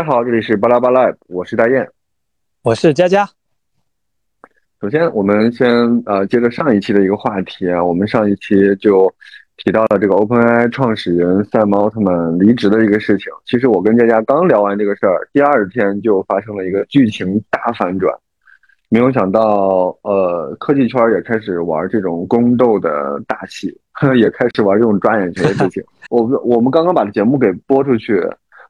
大家好，这里是巴拉巴拉，我是大雁，我是佳佳。首先，我们先呃接着上一期的一个话题啊，我们上一期就提到了这个 OpenAI 创始人赛姆奥特曼离职的一个事情。其实我跟佳佳刚聊完这个事儿，第二天就发生了一个剧情大反转。没有想到，呃，科技圈也开始玩这种宫斗的大戏，也开始玩这种抓眼球的事情。我们我们刚刚把节目给播出去，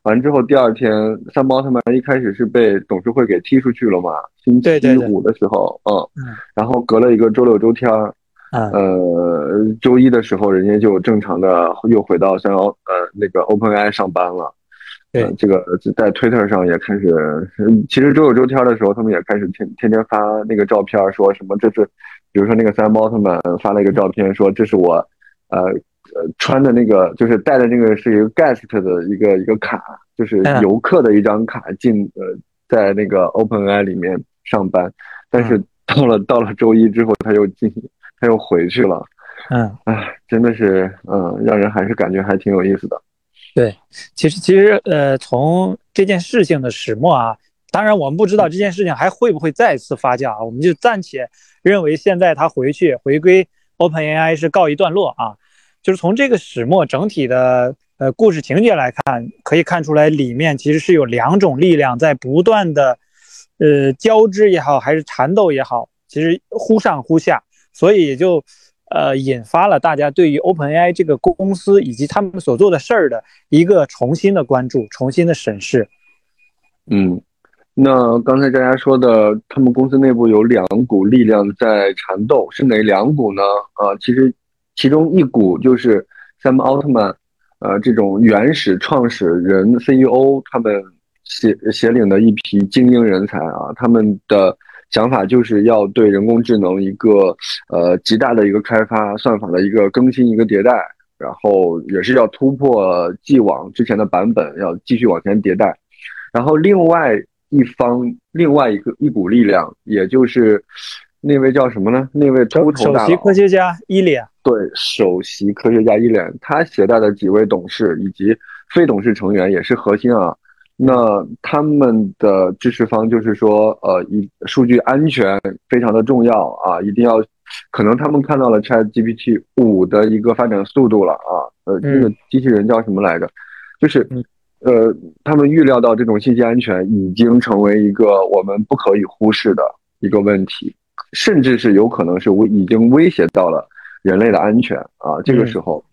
完之后第二天，三毛他们一开始是被董事会给踢出去了嘛？星期五的时候，嗯，然后隔了一个周六周天儿，呃，周一的时候，人家就正常的又回到三毛呃那个 OpenAI 上班了。对，这个在 Twitter 上也开始，其实周六周天的时候，他们也开始天天天发那个照片，说什么这是，比如说那个三毛他们发了一个照片，说这是我，呃呃穿的那个，就是带的那个是一个 guest 的一个一个卡，就是游客的一张卡进呃在那个 OpenAI 里面上班，但是到了到了周一之后，他又进他又回去了，嗯，哎，真的是嗯，让人还是感觉还挺有意思的。对，其实其实呃，从这件事情的始末啊，当然我们不知道这件事情还会不会再次发酵啊，我们就暂且认为现在他回去回归 OpenAI 是告一段落啊。就是从这个始末整体的呃故事情节来看，可以看出来里面其实是有两种力量在不断的呃交织也好，还是缠斗也好，其实忽上忽下，所以也就。呃，引发了大家对于 OpenAI 这个公司以及他们所做的事儿的一个重新的关注、重新的审视。嗯，那刚才大家说的，他们公司内部有两股力量在缠斗，是哪两股呢？啊，其实其中一股就是 Sam 奥特曼，呃，这种原始创始人 CEO 他们携携领的一批精英人才啊，他们的。想法就是要对人工智能一个呃极大的一个开发，算法的一个更新，一个迭代，然后也是要突破既往之前的版本，要继续往前迭代。然后另外一方，另外一个一股力量，也就是那位叫什么呢？那位秃头大首席科学家伊莲。对，首席科学家伊莲，他携带的几位董事以及非董事成员也是核心啊。那他们的支持方就是说，呃，一数据安全非常的重要啊，一定要，可能他们看到了 Chat GPT 五的一个发展速度了啊，呃，那个机器人叫什么来着？就是，呃，他们预料到这种信息安全已经成为一个我们不可以忽视的一个问题，甚至是有可能是威已经威胁到了人类的安全啊。这个时候，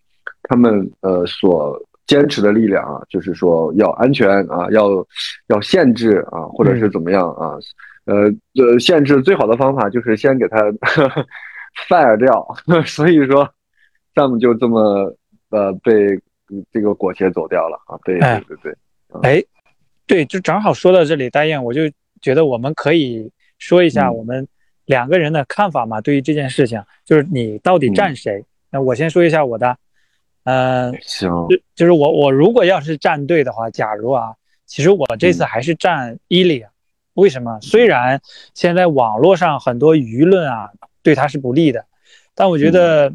他们呃所。坚持的力量啊，就是说要安全啊，要要限制啊，或者是怎么样啊？呃呃，限制最好的方法就是先给他 fire 掉。所以说，Sam 就这么呃被这个裹挟走掉了啊。对对对对。哎，对，就正好说到这里，大雁，我就觉得我们可以说一下我们两个人的看法嘛。对于这件事情，就是你到底站谁？那我先说一下我的。嗯，行，就就是我我如果要是站队的话，假如啊，其实我这次还是站伊利，为什么？虽然现在网络上很多舆论啊对他是不利的，但我觉得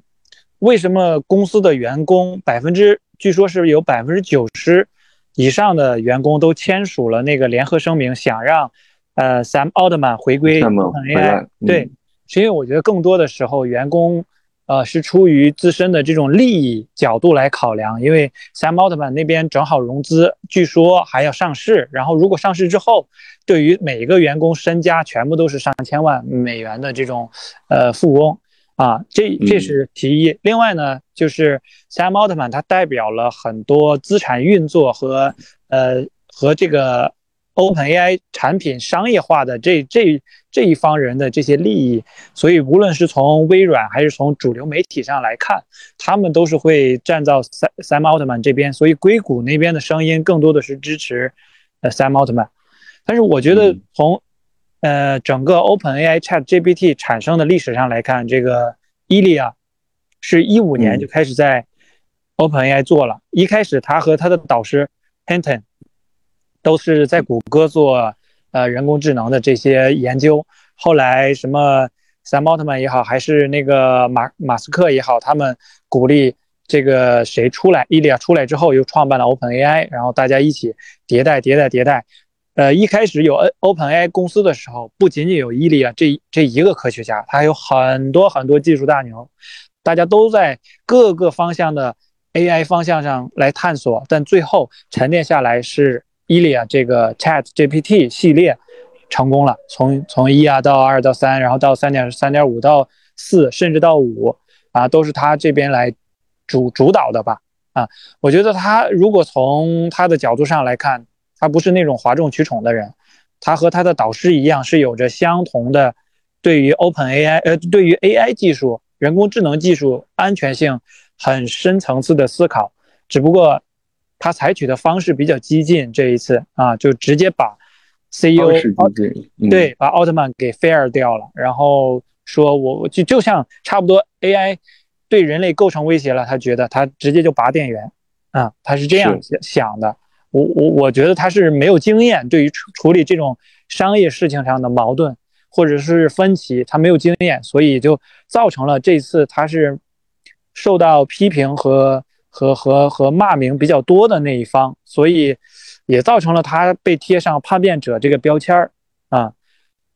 为什么公司的员工百分之据说是有百分之九十以上的员工都签署了那个联合声明，想让呃 Sam Altman 回归 AI，对，是因为我觉得更多的时候员工。呃，是出于自身的这种利益角度来考量，因为 Sam Altman 那边正好融资，据说还要上市。然后如果上市之后，对于每一个员工身家全部都是上千万美元的这种呃富翁啊，这这是其一。另外呢，就是 Sam Altman 他代表了很多资产运作和呃和这个。OpenAI 产品商业化的这这这一方人的这些利益，所以无论是从微软还是从主流媒体上来看，他们都是会站到 Sam Altman 这边。所以硅谷那边的声音更多的是支持呃 Sam Altman。但是我觉得从呃整个 OpenAI ChatGPT 产生的历史上来看，这个伊利亚是一五年就开始在 OpenAI 做了。一开始他和他的导师 Hinton。都是在谷歌做呃人工智能的这些研究，后来什么 Sam Altman 也好，还是那个马马斯克也好，他们鼓励这个谁出来，伊利亚出来之后又创办了 OpenAI，然后大家一起迭代迭代迭代。呃，一开始有 OpenAI 公司的时候，不仅仅有伊利亚这这一个科学家，他还有很多很多技术大牛，大家都在各个方向的 AI 方向上来探索，但最后沉淀下来是伊利亚这个 Chat GPT 系列成功了，从从一啊到二到三，然后到三点三点五到四，甚至到五啊，都是他这边来主主导的吧？啊，我觉得他如果从他的角度上来看。他不是那种哗众取宠的人，他和他的导师一样，是有着相同的对于 Open AI 呃对于 AI 技术、人工智能技术安全性很深层次的思考。只不过他采取的方式比较激进，这一次啊，就直接把 CEO 对把奥特曼给 fire 掉了，然后说我就就像差不多 AI 对人类构成威胁了，他觉得他直接就拔电源啊，他是这样想的。我我我觉得他是没有经验，对于处处理这种商业事情上的矛盾或者是分歧，他没有经验，所以就造成了这次他是受到批评和和和和骂名比较多的那一方，所以也造成了他被贴上叛变者这个标签儿啊。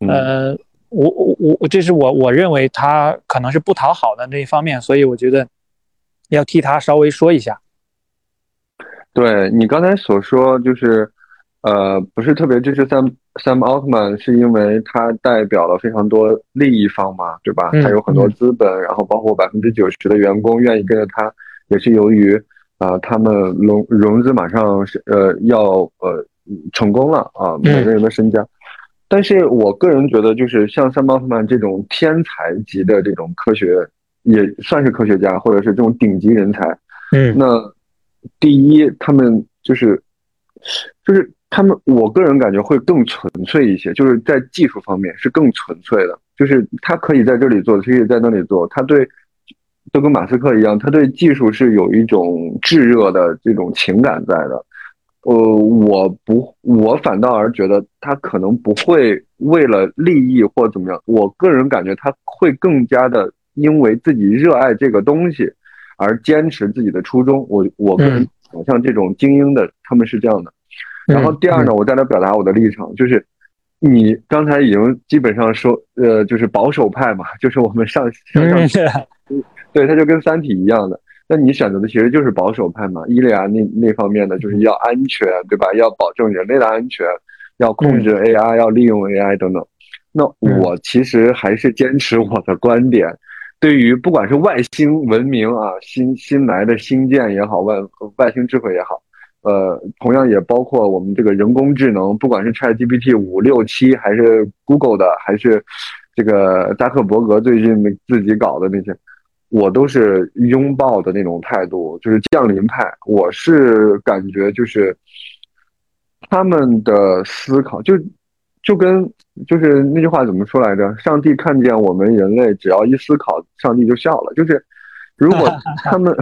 呃，我我我这是我我认为他可能是不讨好的那一方面，所以我觉得要替他稍微说一下。对你刚才所说，就是，呃，不是特别支持 Sam Sam Altman，是因为他代表了非常多利益方嘛，对吧？他有很多资本，然后包括百分之九十的员工愿意跟着他，也是由于，啊，他们融融资马上是呃要呃成功了啊，每个人的身家。但是我个人觉得，就是像 Sam Altman 这种天才级的这种科学，也算是科学家，或者是这种顶级人才，嗯，那。第一，他们就是，就是他们，我个人感觉会更纯粹一些，就是在技术方面是更纯粹的，就是他可以在这里做，可以在那里做，他对，都跟马斯克一样，他对技术是有一种炙热的这种情感在的。呃，我不，我反倒而觉得他可能不会为了利益或怎么样，我个人感觉他会更加的因为自己热爱这个东西。而坚持自己的初衷，我我个人像这种精英的，他们是这样的。然后第二呢，我在这表达我的立场，就是你刚才已经基本上说，呃，就是保守派嘛，就是我们上上上，对，它就跟三体一样的。那你选择的其实就是保守派嘛，伊利亚那那方面的就是要安全，对吧？要保证人类的安全，要控制 AI，要利用 AI 等等。那我其实还是坚持我的观点。对于不管是外星文明啊，新新来的星舰也好，外外星智慧也好，呃，同样也包括我们这个人工智能，不管是 ChatGPT 五六七，还是 Google 的，还是这个扎克伯格最近自己搞的那些，我都是拥抱的那种态度，就是降临派。我是感觉就是他们的思考就。就跟就是那句话怎么说来着？上帝看见我们人类，只要一思考，上帝就笑了。就是如果 他们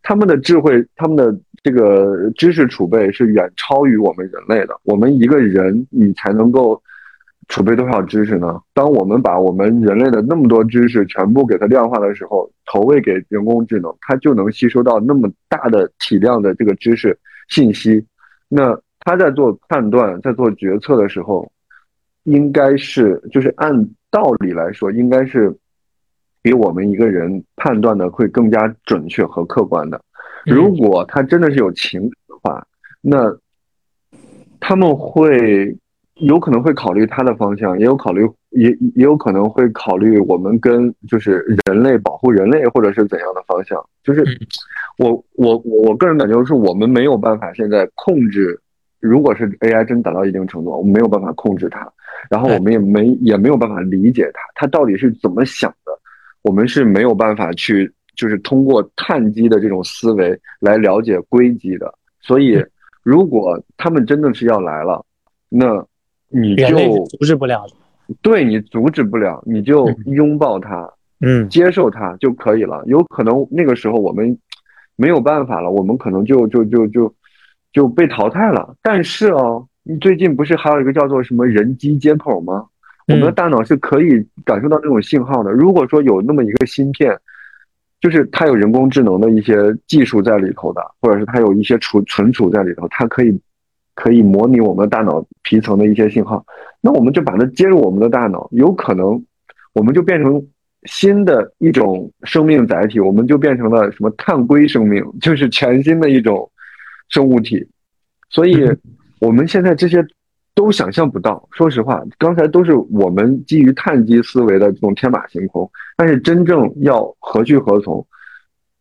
他们的智慧，他们的这个知识储备是远超于我们人类的。我们一个人，你才能够储备多少知识呢？当我们把我们人类的那么多知识全部给它量化的时候，投喂给人工智能，它就能吸收到那么大的体量的这个知识信息。那它在做判断、在做决策的时候。应该是，就是按道理来说，应该是比我们一个人判断的会更加准确和客观的。如果它真的是有情感的话，那他们会有可能会考虑它的方向，也有考虑，也也有可能会考虑我们跟就是人类保护人类或者是怎样的方向。就是我我我个人感觉是我们没有办法现在控制。如果是 AI 真达到一定程度，我们没有办法控制它，然后我们也没也没有办法理解它，它到底是怎么想的，我们是没有办法去就是通过碳基的这种思维来了解硅基的。所以，如果他们真的是要来了，那你就阻止不了对你阻止不了，你就拥抱它，嗯，接受它就可以了。有可能那个时候我们没有办法了，我们可能就就就就。就被淘汰了，但是哦，你最近不是还有一个叫做什么人机接口吗？我们的大脑是可以感受到这种信号的。如果说有那么一个芯片，就是它有人工智能的一些技术在里头的，或者是它有一些储存储在里头，它可以可以模拟我们大脑皮层的一些信号。那我们就把它接入我们的大脑，有可能我们就变成新的一种生命载体，我们就变成了什么碳硅生命，就是全新的一种生物体。所以，我们现在这些都想象不到。说实话，刚才都是我们基于碳基思维的这种天马行空。但是真正要何去何从，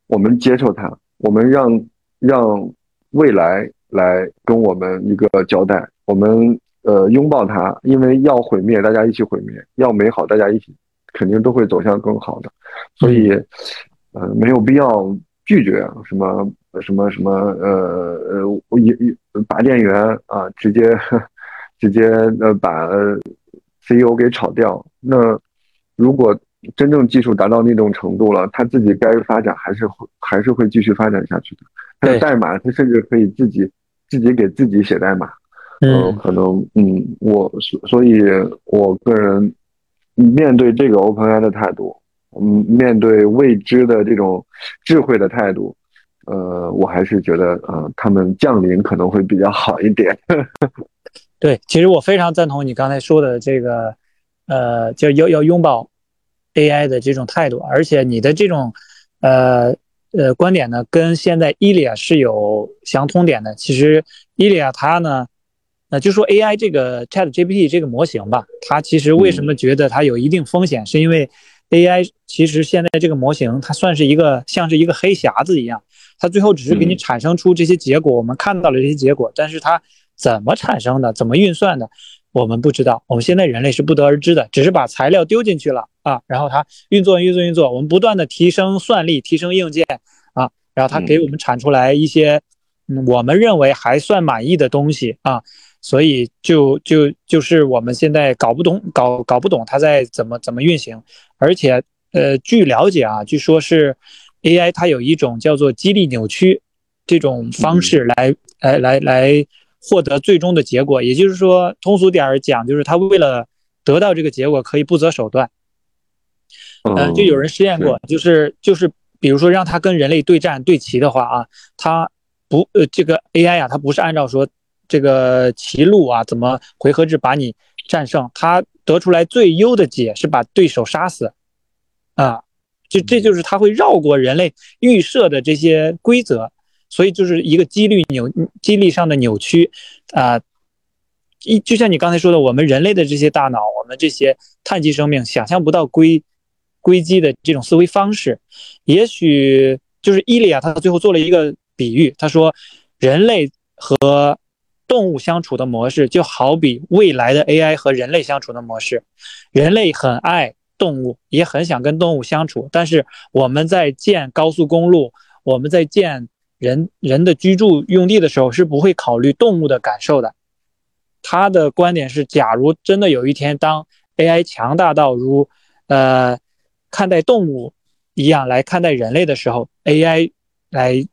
我们接受它，我们让让未来来跟我们一个交代。我们呃拥抱它，因为要毁灭，大家一起毁灭；要美好，大家一起，肯定都会走向更好的。所以，呃，没有必要拒绝什么。什么什么呃呃，一一拔电源啊，直接直接呃把 CEO 给炒掉。那如果真正技术达到那种程度了，他自己该发展还是会还是会继续发展下去的。他的代码，他甚至可以自己自己给自己写代码。嗯，可能嗯，我所所以，我个人面对这个 OpenAI 的态度，嗯，面对未知的这种智慧的态度。呃，我还是觉得，呃，他们降临可能会比较好一点。对，其实我非常赞同你刚才说的这个，呃，就要要拥抱 AI 的这种态度，而且你的这种，呃呃观点呢，跟现在伊利亚是有相通点的。其实伊利亚他呢，那就说 AI 这个 ChatGPT 这个模型吧，它其实为什么觉得它有一定风险，是因为 AI 其实现在这个模型它算是一个像是一个黑匣子一样。它最后只是给你产生出这些结果，我们看到了这些结果，但是它怎么产生的，怎么运算的，我们不知道。我们现在人类是不得而知的，只是把材料丢进去了啊，然后它运作运作运作，我们不断的提升算力，提升硬件啊，然后它给我们产出来一些，嗯，我们认为还算满意的东西啊，所以就就就是我们现在搞不懂，搞搞不懂它在怎么怎么运行，而且呃，据了解啊，据说是。AI 它有一种叫做激励扭曲这种方式来来来来获得最终的结果，也就是说，通俗点儿讲，就是他为了得到这个结果可以不择手段。嗯，就有人试验过，就是就是比如说让他跟人类对战对棋的话啊，他不呃这个 AI 啊，它不是按照说这个棋路啊怎么回合制把你战胜，它得出来最优的解是把对手杀死啊。就这就是它会绕过人类预设的这些规则，所以就是一个几率扭几率上的扭曲啊。一就像你刚才说的，我们人类的这些大脑，我们这些碳基生命想象不到硅硅基的这种思维方式。也许就是伊利亚他最后做了一个比喻，他说人类和动物相处的模式就好比未来的 AI 和人类相处的模式，人类很爱。动物也很想跟动物相处，但是我们在建高速公路，我们在建人人的居住用地的时候，是不会考虑动物的感受的。他的观点是，假如真的有一天，当 AI 强大到如呃看待动物一样来看待人类的时候，AI 来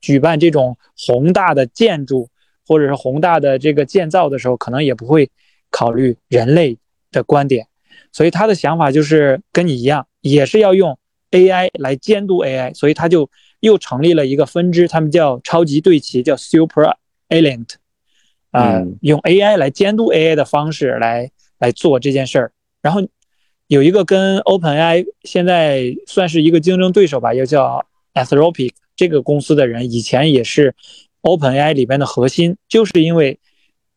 举办这种宏大的建筑或者是宏大的这个建造的时候，可能也不会考虑人类的观点。所以他的想法就是跟你一样，也是要用 AI 来监督 AI，所以他就又成立了一个分支，他们叫超级对齐，叫 Super Alien，啊，用 AI 来监督 AI 的方式来来做这件事儿。然后有一个跟 OpenAI 现在算是一个竞争对手吧，又叫 Anthropic 这个公司的人，以前也是 OpenAI 里边的核心，就是因为。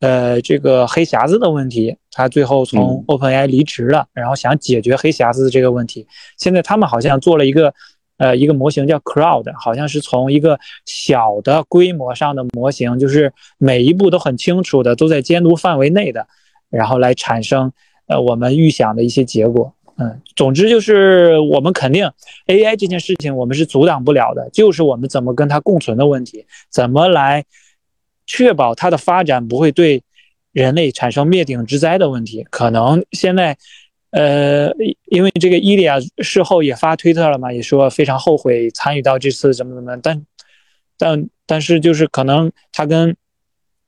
呃，这个黑匣子的问题，他最后从 OpenAI 离职了，然后想解决黑匣子的这个问题。现在他们好像做了一个，呃，一个模型叫 Cloud，好像是从一个小的规模上的模型，就是每一步都很清楚的，都在监督范围内的，然后来产生呃我们预想的一些结果。嗯，总之就是我们肯定 AI 这件事情我们是阻挡不了的，就是我们怎么跟它共存的问题，怎么来。确保它的发展不会对人类产生灭顶之灾的问题，可能现在，呃，因为这个伊利亚事后也发推特了嘛，也说非常后悔参与到这次怎么怎么，但但但是就是可能他跟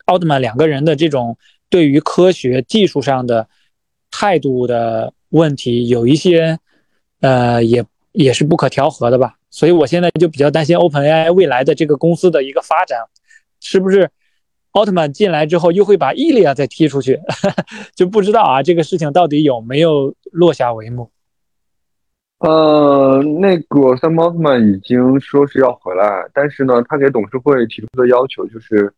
奥特曼两个人的这种对于科学技术上的态度的问题有一些，呃，也也是不可调和的吧。所以我现在就比较担心 OpenAI 未来的这个公司的一个发展，是不是奥特曼进来之后又会把伊利亚再踢出去，就不知道啊，这个事情到底有没有落下帷幕？呃，那个三毛特曼已经说是要回来，但是呢，他给董事会提出的要求就是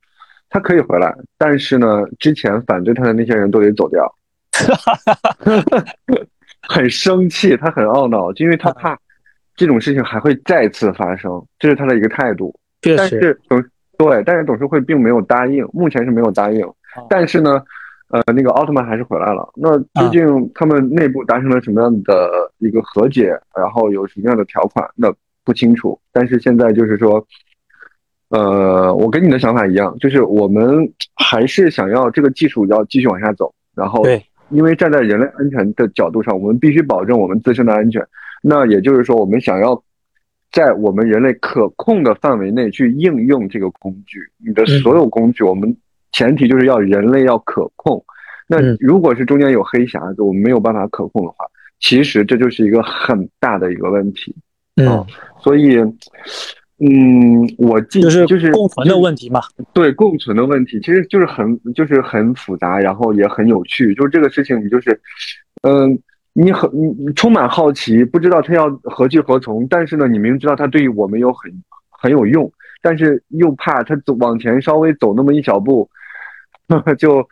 他可以回来，但是呢，之前反对他的那些人都得走掉。很生气，他很懊恼，因为他怕这种事情还会再次发生，这是他的一个态度。但是董对，但是董事会并没有答应，目前是没有答应。但是呢。呃，那个奥特曼还是回来了。那究竟他们内部达成了什么样的一个和解？然后有什么样的条款？那不清楚。但是现在就是说，呃，我跟你的想法一样，就是我们还是想要这个技术要继续往下走。然后，因为站在人类安全的角度上，我们必须保证我们自身的安全。那也就是说，我们想要在我们人类可控的范围内去应用这个工具。你的所有工具，我们。前提就是要人类要可控，那如果是中间有黑匣子，我们没有办法可控的话，其实这就是一个很大的一个问题。嗯，所以，嗯，我记就是就是共存的问题嘛。对，共存的问题其实就是很就是很复杂，然后也很有趣。就是这个事情，你就是，嗯，你很你充满好奇，不知道它要何去何从，但是呢，你明知道它对于我们有很很有用，但是又怕它走往前稍微走那么一小步。就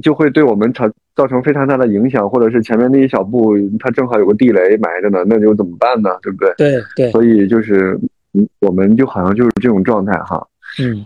就会对我们造造成非常大的影响，或者是前面那一小步，它正好有个地雷埋着呢，那就怎么办呢？对不对？对对。所以就是，我们就好像就是这种状态哈。嗯。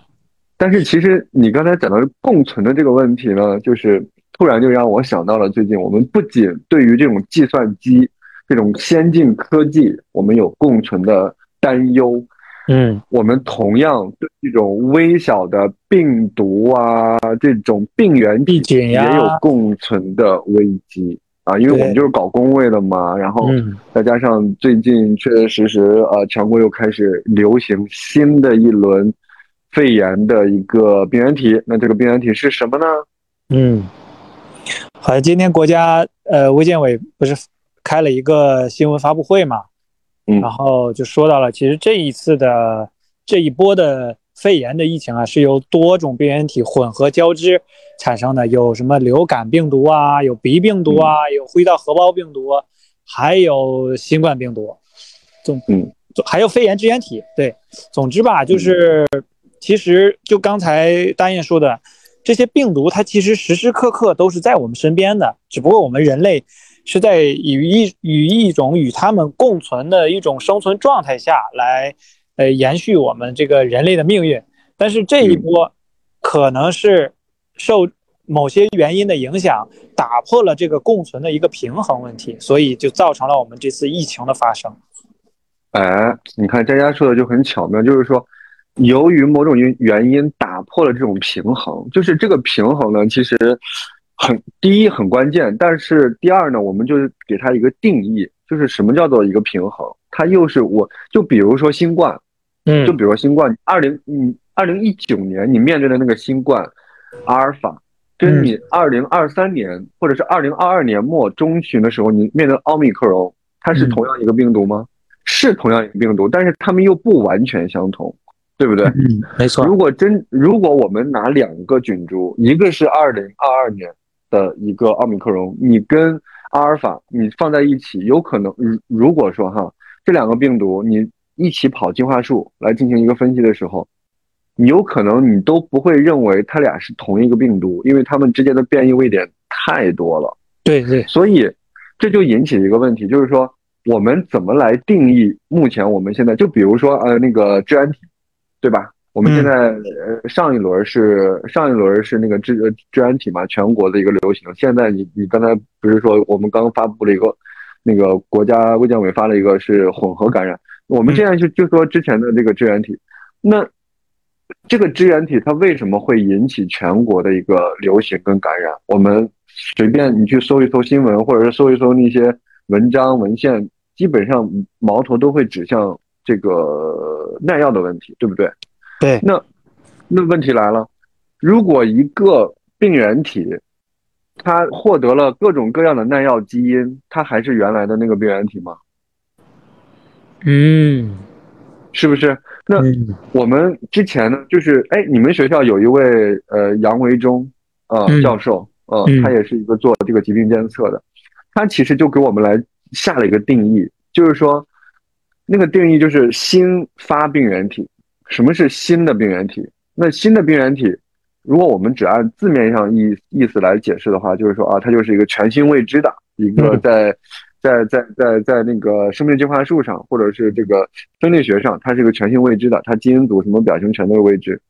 但是其实你刚才讲到共存的这个问题呢，就是突然就让我想到了最近我们不仅对于这种计算机这种先进科技，我们有共存的担忧。嗯，我们同样对这种微小的病毒啊，这种病原体也有共存的危机啊，因为我们就是搞工位的嘛，然后再加上最近确确实实呃，全国又开始流行新的一轮肺炎的一个病原体，那这个病原体是什么呢？嗯，好像今天国家呃卫健委不是开了一个新闻发布会嘛？然后就说到了，其实这一次的这一波的肺炎的疫情啊，是由多种病原体混合交织产生的，有什么流感病毒啊，有鼻病毒啊，有呼吸道合胞病毒，还有新冠病毒，总嗯，还有肺炎支原体。对，总之吧，就是其实就刚才大雁说的，这些病毒它其实时时刻刻都是在我们身边的，只不过我们人类。是在与一与一种与它们共存的一种生存状态下来，呃，延续我们这个人类的命运。但是这一波可能是受某些原因的影响，打破了这个共存的一个平衡问题，所以就造成了我们这次疫情的发生。哎，你看佳佳说的就很巧妙，就是说，由于某种原原因打破了这种平衡，就是这个平衡呢，其实。很第一很关键，但是第二呢，我们就是给它一个定义，就是什么叫做一个平衡？它又是我就比如说新冠，嗯，就比如说新冠，二零嗯二零一九年你面对的那个新冠阿尔法，跟你二零二三年或者是二零二二年末中旬的时候你面对奥密克戎，它是同样一个病毒吗？是同样一个病毒，但是它们又不完全相同，对不对？嗯，没错。如果真如果我们拿两个菌株，一个是二零二二年。的一个奥密克戎，你跟阿尔法你放在一起，有可能，如如果说哈，这两个病毒你一起跑进化树来进行一个分析的时候，你有可能你都不会认为它俩是同一个病毒，因为它们之间的变异位点太多了。对对，所以这就引起了一个问题，就是说我们怎么来定义目前我们现在就比如说呃那个支原体，对吧？我们现在呃上一轮是上一轮是那个支支原体嘛，全国的一个流行。现在你你刚才不是说我们刚发布了一个那个国家卫健委发了一个是混合感染。我们现在就就说之前的这个支原体，那这个支原体它为什么会引起全国的一个流行跟感染？我们随便你去搜一搜新闻，或者是搜一搜那些文章文献，基本上矛头都会指向这个耐药的问题，对不对？对，那那问题来了，如果一个病原体它获得了各种各样的耐药基因，它还是原来的那个病原体吗？嗯，是不是？那嗯我们之前呢，就是哎，你们学校有一位呃杨维忠呃嗯教授，呃嗯，他也是一个做这个疾病监测的，他其实就给我们来下了一个定义，就是说那个定义就是新发病原体。什么是新的病原体？那新的病原体，如果我们只按字面上意意思来解释的话，就是说啊，它就是一个全新未知的一个嗯在。在在在在那个生命进化树上，或者是这个分类学上，它是一个全新未知的，它基因组什么表型全都是未知。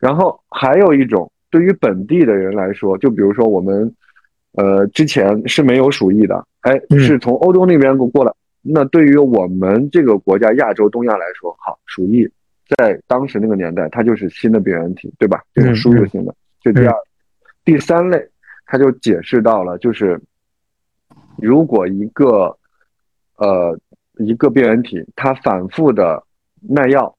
然后还有一种，对于本地的人来说，就比如说我们，呃，之前是没有鼠疫的，哎，嗯是从欧洲那边过过来。那对于我们这个国家亚洲东亚来说，好，鼠疫在当时那个年代，它就是新的病原体，对吧？这是输入性的，这第二。第三类，它就解释到了，就是。如果一个，呃，一个病原体它反复的耐药，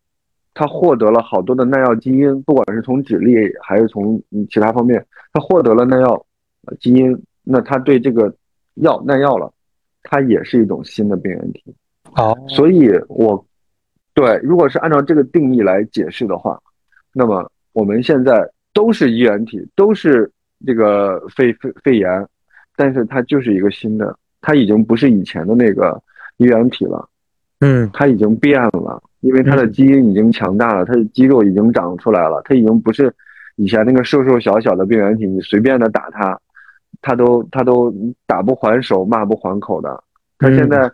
它获得了好多的耐药基因，不管是从脂粒还是从其他方面，它获得了耐药基因，那它对这个药耐药了，它也是一种新的病原体。好，所以我对，如果是按照这个定义来解释的话，那么我们现在都是衣原体，都是这个肺肺肺炎。但是它就是一个新的，它已经不是以前的那个衣原体了，嗯，它已经变了，因为它的基因已经强大了，它的肌肉已经长出来了，它已经不是以前那个瘦瘦小小的病原体，你随便的打它，它都他都打不还手，骂不还口的，他现在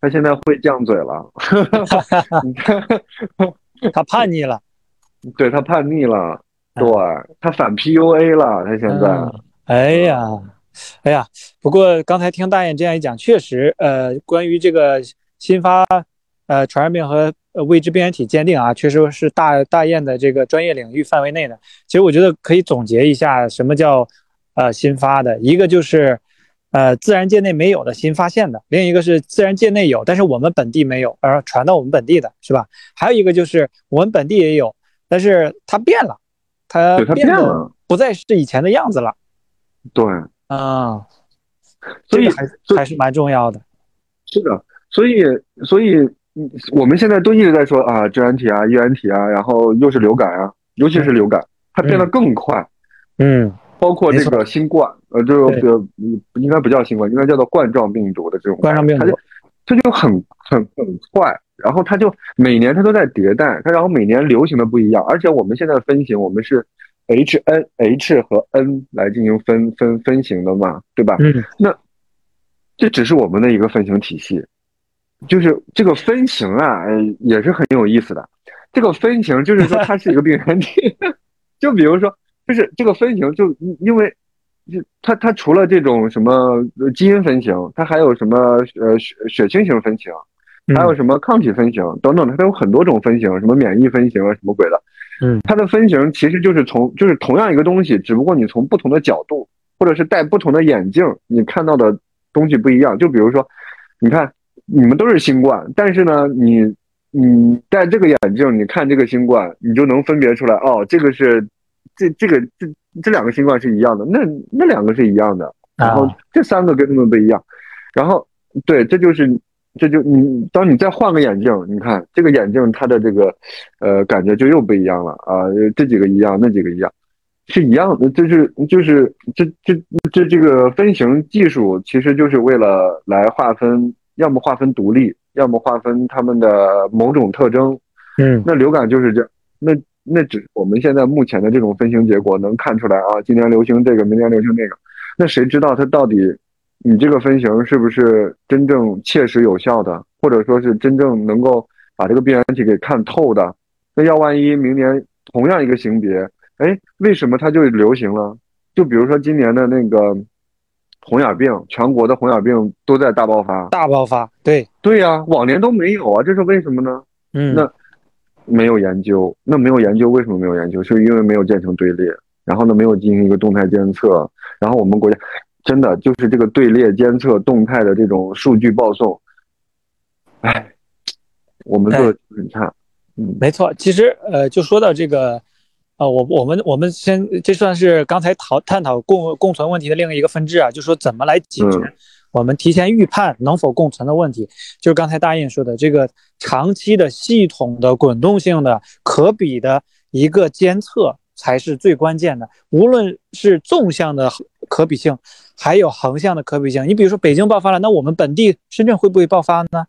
他现在会犟嘴了，你看，他叛逆了，对他叛逆了，对他反 PUA 了，他现在，嗯。哎呀。哎呀，不过刚才听大雁这样一讲，确实，呃，关于这个新发呃传染病和未知病原体鉴定啊，确实是大大雁的这个专业领域范围内的。其实我觉得可以总结一下，什么叫呃新发的？一个就是呃自然界内没有的新发现的，另一个是自然界内有，但是我们本地没有，而传到我们本地的是吧？还有一个就是我们本地也有，但是它变了，它变了，不再是以前的样子了。对。啊，所以还还是蛮重要的。是的，所以所以我们现在都一直在说啊，支原体啊、衣原体啊，然后又是流感啊，尤其是流感，它变得更快。嗯，包括这个新冠，呃，这个应该不叫新冠，应该叫做冠状病毒的这种冠状病毒，它就它就很很很快，然后它就每年它都在迭代，它然后每年流行的不一样，而且我们现在分型，我们是。H N H 和 N 来进行分分分型的嘛，对吧？嗯，那这只是我们的一个分型体系，就是这个分型啊，也是很有意思的。这个分型就是说它是一个病原体，就比如说，就是这个分型就因为就它它除了这种什么基因分型，它还有什么呃血血清型分型，还有什么抗体分型等等，它都有很多种分型，什么免疫分型啊，什么鬼的。嗯，它的分型其实就是从就是同样一个东西，只不过你从不同的角度，或者是戴不同的眼镜，你看到的东西不一样。就比如说，你看你们都是新冠，但是呢，你你戴这个眼镜，你看这个新冠，你就能分别出来，哦，这个是这这个这这两个新冠是一样的，那那两个是一样的，然后这三个跟他们不一样，然后对，这就是。这就你，当你再换个眼镜，你看这个眼镜它的这个，呃，感觉就又不一样了啊！这几个一样，那几个一样，是一样的。就是就是这这这这个分型技术，其实就是为了来划分，要么划分独立，要么划分他们的某种特征。嗯，那流感就是这样。那那只我们现在目前的这种分型结果能看出来啊，今年流行这个，明年流行那个。那谁知道它到底？你这个分型是不是真正切实有效的，或者说是真正能够把这个病原体给看透的？那要万一明年同样一个型别，哎，为什么它就流行了？就比如说今年的那个红眼病，全国的红眼病都在大爆发，大爆发，对对呀，往年都没有啊，这是为什么呢？嗯，那没有研究，那没有研究，为什么没有研究？是因为没有建成队列，然后呢，没有进行一个动态监测，然后我们国家。真的就是这个队列监测动态的这种数据报送，哎，我们做的很差。嗯，没错。其实呃，就说到这个，呃，我我们我们先这算是刚才讨探讨共共存问题的另一个分支啊，就说怎么来解决。嗯、我们提前预判能否共存的问题，就是刚才大印说的这个长期的系统的滚动性的可比的一个监测才是最关键的。无论是纵向的可比性，还有横向的可比性。你比如说北京爆发了，那我们本地深圳会不会爆发呢？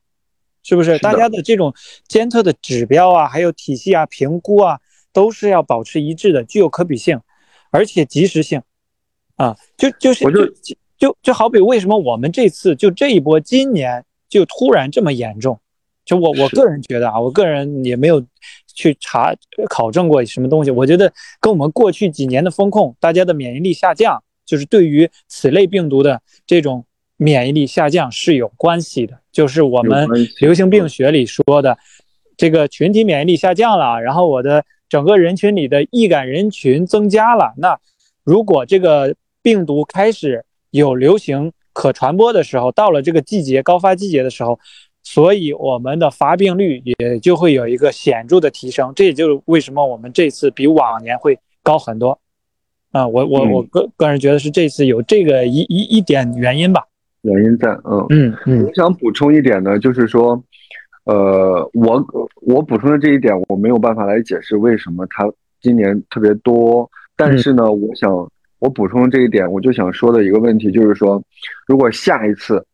是不是？大家的这种监测的指标啊，还有体系啊、评估啊，都是要保持一致的，具有可比性，而且及时性。啊，就就是就就就好比为什么我们这次就这一波今年就突然这么严重？就我我个人觉得啊，我个人也没有去查考证过什么东西，我觉得跟我们过去几年的风控，大家的免疫力下降，就是对于此类病毒的这种免疫力下降是有关系的。就是我们流行病学里说的，这个群体免疫力下降了，然后我的整个人群里的易感人群增加了，那如果这个病毒开始有流行可传播的时候，到了这个季节高发季节的时候，所以我们的发病率也就会有一个显著的提升。这也就是为什么我们这次比往年会高很多。啊，我我我个个人觉得是这次有这个一一一点原因吧。原因在，嗯嗯嗯。我想补充一点呢，就是说，呃，我我补充的这一点，我没有办法来解释为什么它今年特别多，但是呢，我想。我补充这一点，我就想说的一个问题就是说，如果下一次，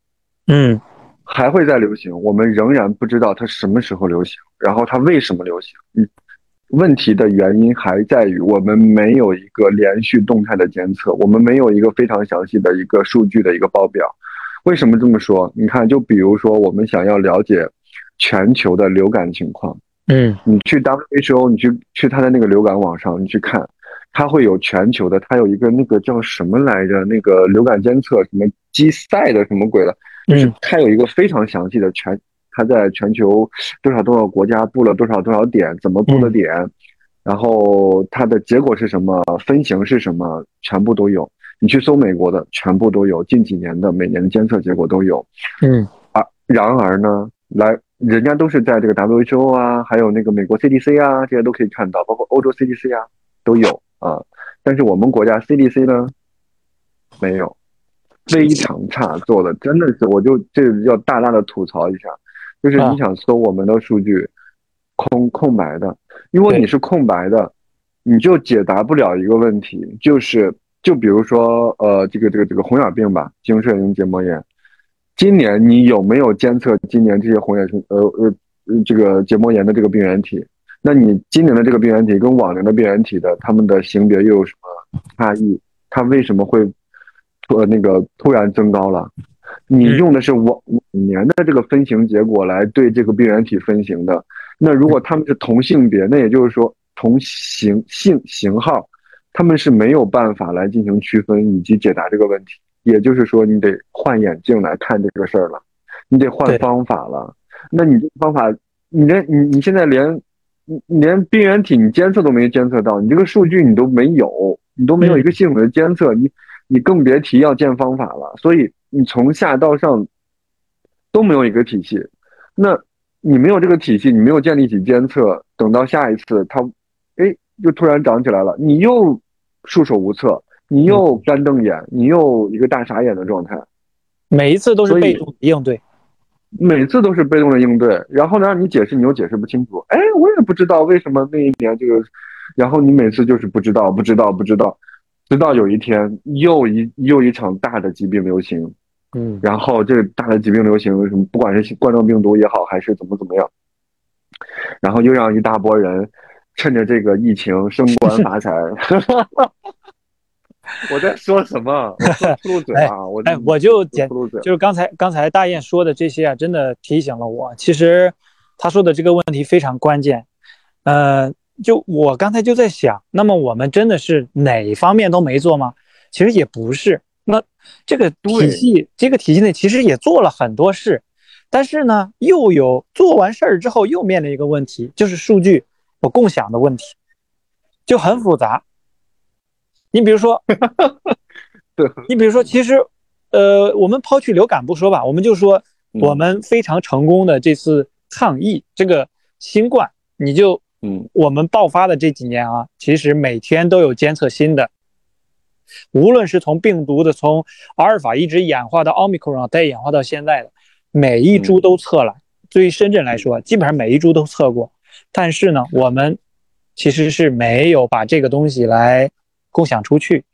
嗯，还会再流行，我们仍然不知道它什么时候流行，然后它为什么流行？嗯，问题的原因还在于我们没有一个连续动态的监测，我们没有一个非常详细的一个数据的一个报表。为什么这么说？你看，就比如说我们想要了解全球的流感情况，嗯，你去 WHO，你去去它的那个流感网上，你去看。它会有全球的，它有一个那个叫什么来着？那个流感监测什么基赛的什么鬼的？就是它有一个非常详细的全，它在全球多少多少国家布了多少多少点，怎么布的点，然后它的结果是什么，分型是什么，全部都有。你去搜美国的，全部都有，近几年的每年的监测结果都有。嗯啊，然而呢，来人家都是在这个 WHO 啊，还有那个美国 CDC 啊，这些都可以看到，包括欧洲 CDC 啊都有。啊，但是我们国家 CDC 呢，没有，非常差，做的真的是，我就这要大大的吐槽一下，就是你想搜我们的数据，空空白的，因为你是空白的，你就解答不了一个问题，就是就比如说呃这个这个这个红眼病吧，精神性结膜炎，今年你有没有监测今年这些红眼性呃呃这个结膜炎的这个病原体？那你今年的这个病原体跟往年的病原体的它们的型别又有什么差异？它为什么会呃那个突然增高了？你用的是往往年的这个分型结果来对这个病原体分型的。那如果他们是同性别，那也就是说同型性型号，他们是没有办法来进行区分以及解答这个问题。也就是说，你得换眼镜来看这个事儿了，你得换方法了。那你这个方法，你这你你现在连。你连病原体你监测都没监测到，你这个数据你都没有，你都没有一个系统的监测，你你更别提要建方法了。所以你从下到上都没有一个体系，那你没有这个体系，你没有建立起监测，等到下一次它，哎，又突然涨起来了，你又束手无策，你又干瞪眼，你又一个大傻眼的状态，每一次都是被动应对。每次都是被动的应对，然后呢，让你解释你又解释不清楚。哎，我也不知道为什么那一年这个，然后你每次就是不知道，不知道，不知道，直到有一天又一又一场大的疾病流行，嗯，然后这个大的疾病流行什么，不管是冠状病毒也好，还是怎么怎么样，然后又让一大波人趁着这个疫情升官发财。我在说什么？秃噜 嘴啊！我哎，我就简就是刚才刚才大雁说的这些啊，真的提醒了我。其实他说的这个问题非常关键。呃，就我刚才就在想，那么我们真的是哪方面都没做吗？其实也不是。那这个体系，这个体系内其实也做了很多事，但是呢，又有做完事儿之后又面临一个问题，就是数据我共享的问题，就很复杂。你比如说，你比如说，其实，呃，我们抛去流感不说吧，我们就说我们非常成功的这次抗疫，这个新冠，你就，嗯，我们爆发的这几年啊，其实每天都有监测新的，无论是从病毒的从阿尔法一直演化到奥密克戎，再演化到现在的，每一株都测了。对于深圳来说，基本上每一株都测过。但是呢，我们其实是没有把这个东西来共享出去。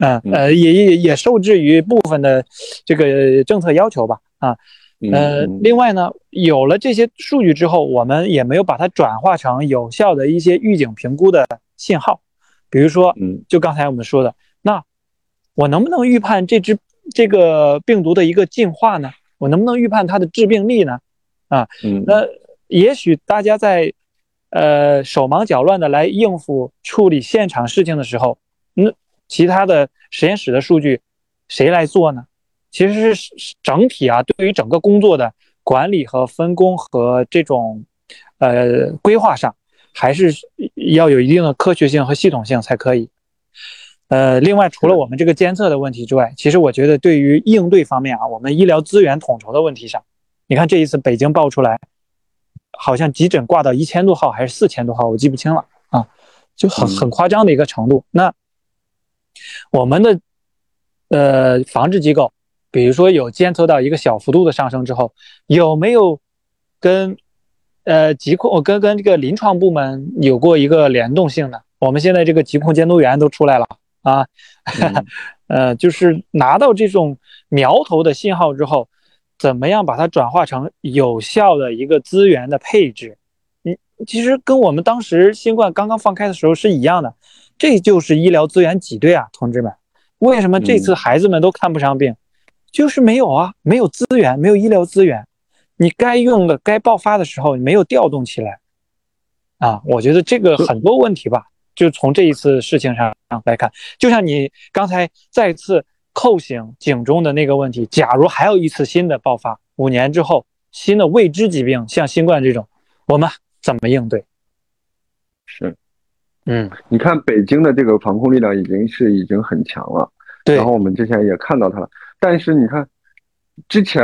嗯呃，也也也受制于部分的这个政策要求吧。啊，呃，另外呢，有了这些数据之后，我们也没有把它转化成有效的一些预警评估的信号。比如说，嗯，就刚才我们说的，那我能不能预判这只这个病毒的一个进化呢？我能不能预判它的致病力呢？啊，嗯，那也许大家在呃手忙脚乱的来应付处理现场事情的时候，那其他的实验室的数据谁来做呢？其实是整体啊，对于整个工作的管理和分工和这种呃规划上。还是要有一定的科学性和系统性才可以。呃，另外，除了我们这个监测的问题之外，其实我觉得对于应对方面啊，我们医疗资源统筹的问题上，你看这一次北京爆出来，好像急诊挂到一千多号还是四千多号，我记不清了啊，就很很夸张的一个程度。那我们的呃防治机构，比如说有监测到一个小幅度的上升之后，有没有跟？呃，疾控我跟跟这个临床部门有过一个联动性的，我们现在这个疾控监督员都出来了啊，呃，就是拿到这种苗头的信号之后，怎么样把它转化成有效的一个资源的配置？嗯，其实跟我们当时新冠刚刚放开的时候是一样的，这就是医疗资源挤兑啊，同志们，为什么这次孩子们都看不上病？就是没有啊，没有资源，没有医疗资源。你该用的、该爆发的时候，你没有调动起来，啊，我觉得这个很多问题吧，就从这一次事情上来看，就像你刚才再次扣醒警钟的那个问题，假如还有一次新的爆发，五年之后新的未知疾病，像新冠这种，我们怎么应对？是，嗯，你看北京的这个防控力量已经是已经很强了，对，然后我们之前也看到它了，但是你看之前。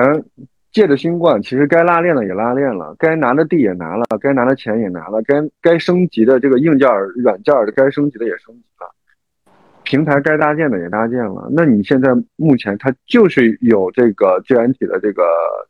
借着新冠，其实该拉链的也拉链了，该拿的地也拿了，该拿的钱也拿了，该该升级的这个硬件、软件的该升级的也升级了，平台该搭建的也搭建了。那你现在目前它就是有这个自然体的这个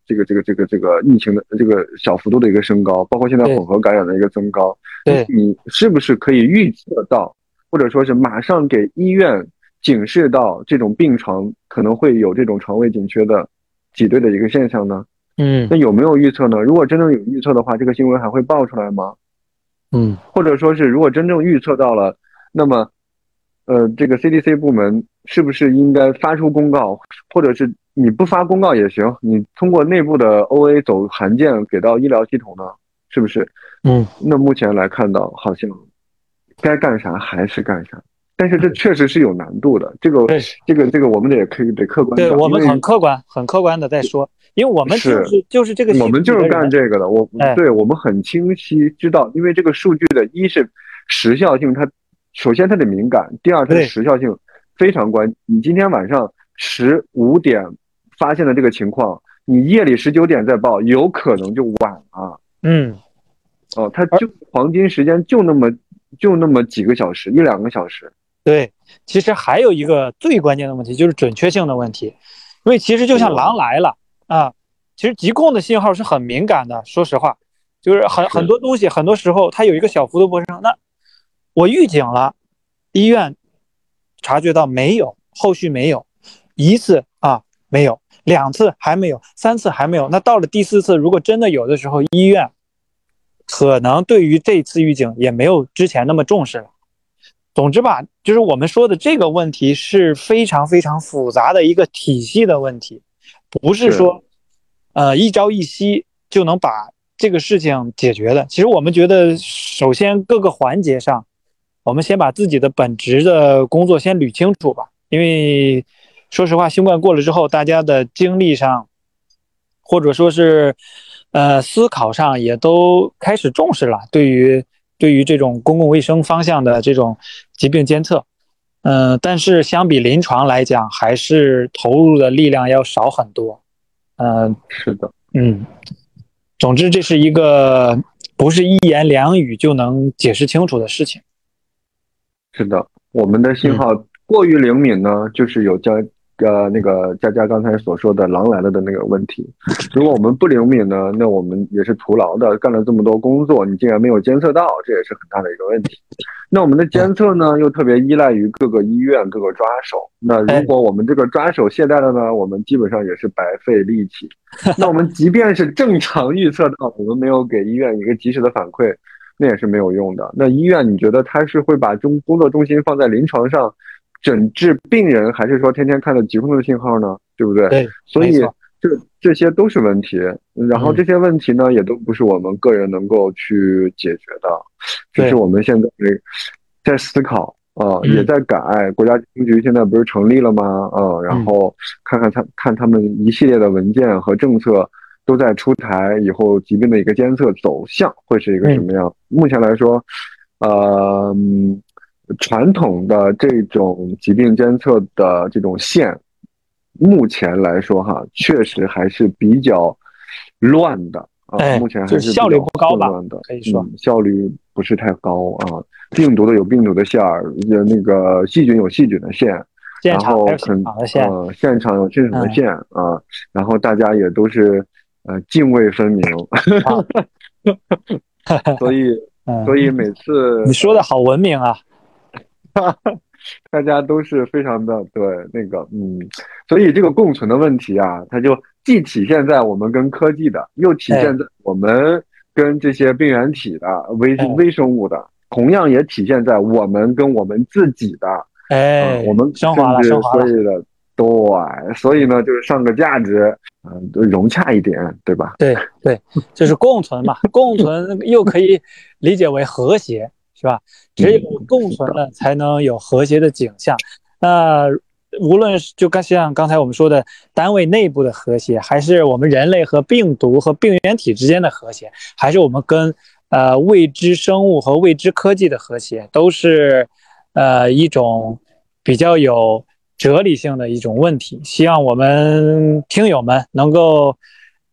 这个这个这个这个疫情的这个小幅度的一个升高，包括现在混合感染的一个增高。对，你是不是可以预测到，或者说是马上给医院警示到这种病床可能会有这种床位紧缺的？挤兑的一个现象呢？嗯，那有没有预测呢？如果真正有预测的话，这个新闻还会爆出来吗？嗯，或者说是如果真正预测到了，那么，呃，这个 CDC 部门是不是应该发出公告，或者是你不发公告也行，你通过内部的 OA 走函件给到医疗系统呢？是不是？嗯，那目前来看到，好像该干啥还是干啥。但是这确实是有难度的，这个这个这个我们得可以得客观。对我们很客观很客观的在说，因为我们就是就是这个，我们就是干这个的。我对我们很清晰知道，因为这个数据的一是时效性，它首先它得敏感，第二它的时效性非常关。你今天晚上十五点发现的这个情况，你夜里十九点再报，有可能就晚了。嗯，哦，它就黄金时间就那么就那么几个小时，一两个小时。对，其实还有一个最关键的问题就是准确性的问题，因为其实就像狼来了啊，其实疾控的信号是很敏感的。说实话，就是很很多东西，很多时候它有一个小幅度波升，那我预警了，医院察觉到没有，后续没有，一次啊没有，两次还没有，三次还没有，那到了第四次，如果真的有的时候，医院可能对于这次预警也没有之前那么重视了。总之吧，就是我们说的这个问题是非常非常复杂的一个体系的问题，不是说，呃，一朝一夕就能把这个事情解决的。其实我们觉得，首先各个环节上，我们先把自己的本职的工作先捋清楚吧。因为说实话，新冠过了之后，大家的精力上，或者说是，呃，思考上也都开始重视了。对于对于这种公共卫生方向的这种疾病监测，嗯，但是相比临床来讲，还是投入的力量要少很多。嗯，是的，嗯，总之这是一个不是一言两语就能解释清楚的事情。是的，我们的信号过于灵敏呢，就是有佳呃那个佳佳刚才所说的“狼来了”的那个问题。如果我们不灵敏呢，那我们也是徒劳的，干了这么多工作，你竟然没有监测到，这也是很大的一个问题。那我们的监测呢，又特别依赖于各个医院、各个抓手。那如果我们这个抓手懈怠了呢，我们基本上也是白费力气。那我们即便是正常预测到，我们没有给医院一个及时的反馈，那也是没有用的。那医院你觉得他是会把中工作重心放在临床上诊治病人，还是说天天看着疾控的信号呢？对不对？对，所以这这些都是问题。然后这些问题呢，也都不是我们个人能够去解决的。这是我们现在在思考啊，也在改。国家疾控局现在不是成立了吗？啊，然后看看他看他们一系列的文件和政策都在出台，以后疾病的一个监测走向会是一个什么样？目前来说，呃，传统的这种疾病监测的这种线，目前来说哈，确实还是比较乱的。啊，目前还是效率不高吧？可以说效率不是太高啊。病毒的有病毒的线儿，那个细菌有细菌的线，然后现场的线，现场有现场的线啊。然后大家也都是呃泾渭分明，所以 所以每次你说的好文明啊，大家都是非常的对那个嗯，所以这个共存的问题啊，它就。既体现在我们跟科技的，又体现在我们跟这些病原体的微微生物的，同样也体现在我们跟我们自己的。哎，我们升华了，升华了。对，所以呢，就是上个价值，嗯，融洽一点，对吧？对对，就是共存嘛，共存又可以理解为和谐，是吧？只有共存了，才能有和谐的景象。那。无论是就刚像刚才我们说的单位内部的和谐，还是我们人类和病毒和病原体之间的和谐，还是我们跟呃未知生物和未知科技的和谐，都是呃一种比较有哲理性的一种问题。希望我们听友们能够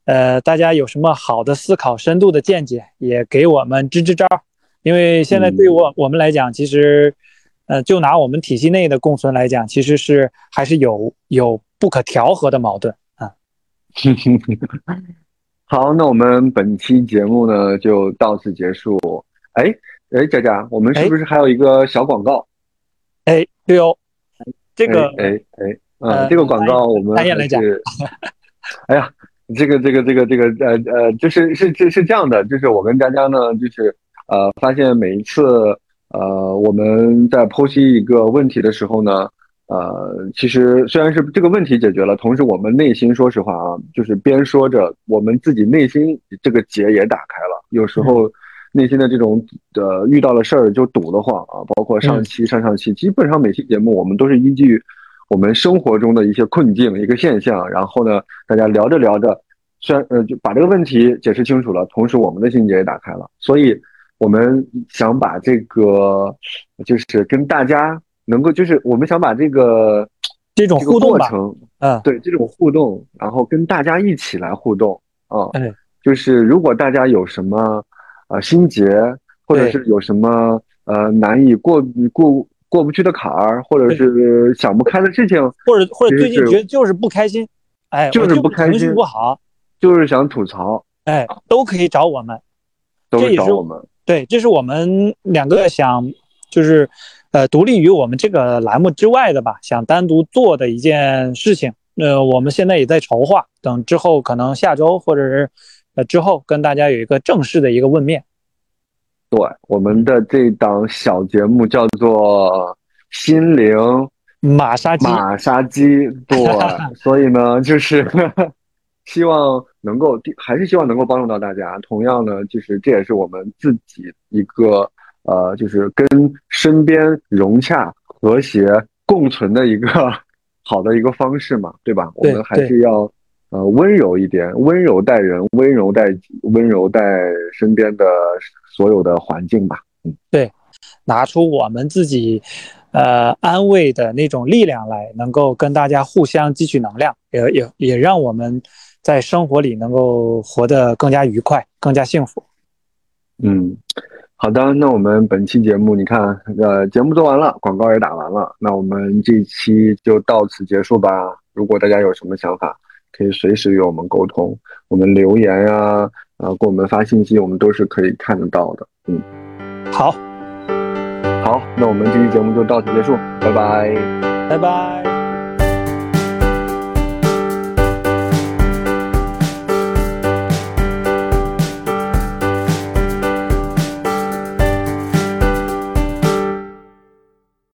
呃大家有什么好的思考、深度的见解，也给我们支支招。因为现在对我我们来讲，其实。呃，就拿我们体系内的共存来讲，其实是还是有有不可调和的矛盾啊。好，那我们本期节目呢就到此结束。哎哎，佳佳，我们是不是还有一个小广告？哎，对哦，这个哎哎，嗯，这个广告我们来讲。哎呀，这个这个这个这个呃呃，就是是是是这样的，就是我跟佳佳呢，就是呃，发现每一次。呃，我们在剖析一个问题的时候呢，呃，其实虽然是这个问题解决了，同时我们内心说实话啊，就是边说着，我们自己内心这个结也打开了。有时候内心的这种呃遇到了事儿就堵得慌啊，包括上期、上上期，基本上每期节目我们都是依据我们生活中的一些困境、一个现象，然后呢，大家聊着聊着，虽然呃就把这个问题解释清楚了，同时我们的心结也打开了，所以。我们想把这个，就是跟大家能够，就是我们想把这个这种互动过程，嗯，对这种互动，然后跟大家一起来互动，啊，嗯，就是如果大家有什么呃心结，或者是有什么呃难以过过过不去的坎儿，或者是想不开的事情，或者或者最近觉得就是不开心，哎，就是不开心，不好，就是想吐槽，哎，都可以找我们，都找我们。对，这是我们两个想，就是，呃，独立于我们这个栏目之外的吧，想单独做的一件事情。呃，我们现在也在筹划，等之后可能下周或者是，呃，之后跟大家有一个正式的一个问面。对，我们的这档小节目叫做《心灵马杀鸡》，马杀鸡。对，所以呢，就是。希望能够，还是希望能够帮助到大家。同样呢，就是这也是我们自己一个呃，就是跟身边融洽、和谐共存的一个 好的一个方式嘛，对吧？我们还是要呃温柔一点，温柔待人，温柔待温柔待身边的所有的环境吧。嗯，对，拿出我们自己呃安慰的那种力量来，能够跟大家互相汲取能量，也也也让我们。在生活里能够活得更加愉快、更加幸福。嗯，好的，那我们本期节目，你看，呃，节目做完了，广告也打完了，那我们这期就到此结束吧。如果大家有什么想法，可以随时与我们沟通，我们留言呀，呃，给我们发信息，我们都是可以看得到的。嗯，好，好，那我们这期节目就到此结束，拜拜，拜拜。